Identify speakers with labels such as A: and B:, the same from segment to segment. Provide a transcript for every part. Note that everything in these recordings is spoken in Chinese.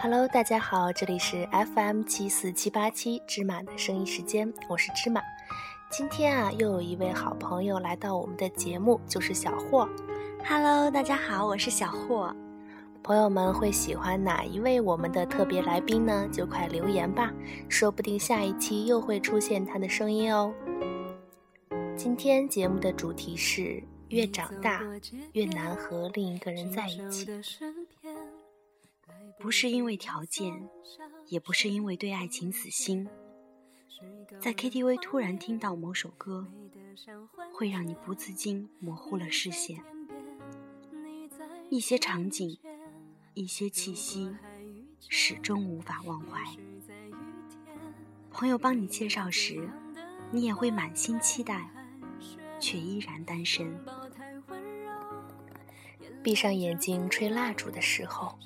A: Hello，大家好，这里是 FM 七四七八七芝麻的声音时间，我是芝麻。今天啊，又有一位好朋友来到我们的节目，就是小霍。
B: Hello，大家好，我是小霍。
A: 朋友们会喜欢哪一位我们的特别来宾呢？就快留言吧，说不定下一期又会出现他的声音哦。今天节目的主题是：越长大越难和另一个人在一起。
B: 不是因为条件，也不是因为对爱情死心，在 KTV 突然听到某首歌，会让你不自禁模糊了视线。一些场景，一些气息，始终无法忘怀。朋友帮你介绍时，你也会满心期待，却依然单身。
A: 闭上眼睛吹蜡烛的时候。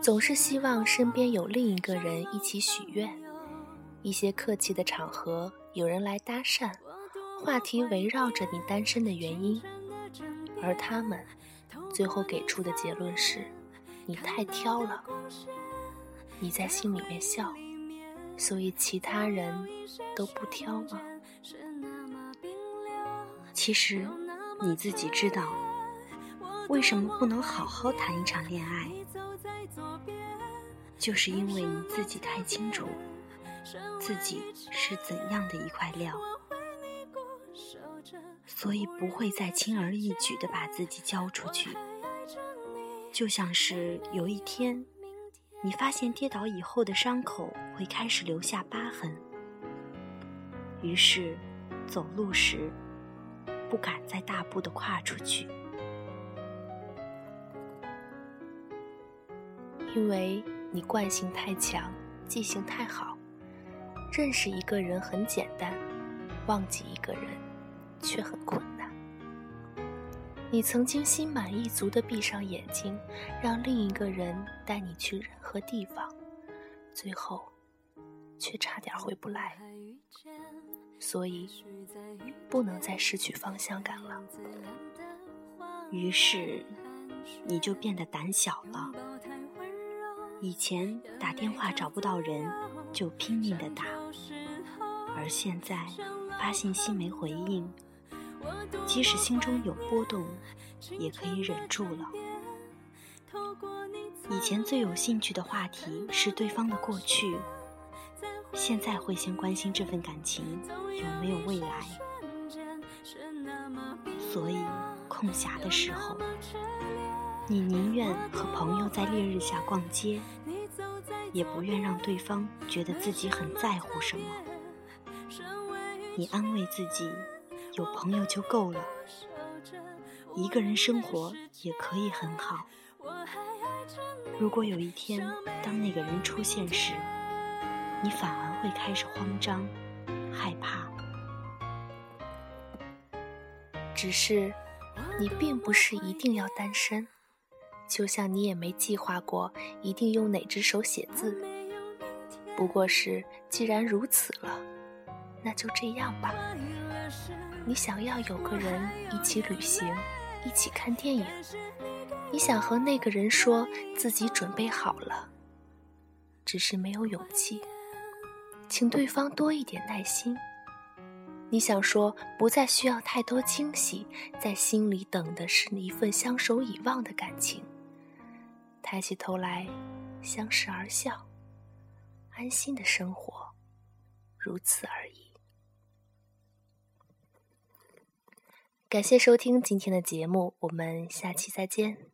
A: 总是希望身边有另一个人一起许愿，一些客气的场合有人来搭讪，话题围绕着你单身的原因，而他们最后给出的结论是：你太挑了。你在心里面笑，所以其他人都不挑吗？
B: 其实你自己知道，为什么不能好好谈一场恋爱？就是因为你自己太清楚自己是怎样的一块料，所以不会再轻而易举的把自己交出去。就像是有一天，你发现跌倒以后的伤口会开始留下疤痕，于是走路时不敢再大步的跨出去。
A: 因为你惯性太强，记性太好，认识一个人很简单，忘记一个人却很困难。你曾经心满意足地闭上眼睛，让另一个人带你去任何地方，最后却差点回不来。所以不能再失去方向感了。
B: 于是你就变得胆小了。以前打电话找不到人，就拼命的打；而现在发信息没回应，即使心中有波动，也可以忍住了。以前最有兴趣的话题是对方的过去，现在会先关心这份感情有没有未来。所以空暇的时候。你宁愿和朋友在烈日下逛街，也不愿让对方觉得自己很在乎什么。你安慰自己，有朋友就够了，一个人生活也可以很好。如果有一天，当那个人出现时，你反而会开始慌张、害怕。
A: 只是，你并不是一定要单身。就像你也没计划过一定用哪只手写字，不过是既然如此了，那就这样吧。你想要有个人一起旅行，一起看电影，你想和那个人说自己准备好了，只是没有勇气，请对方多一点耐心。你想说不再需要太多惊喜，在心里等的是一份相守以望的感情。抬起头来，相视而笑，安心的生活，如此而已。感谢收听今天的节目，我们下期再见。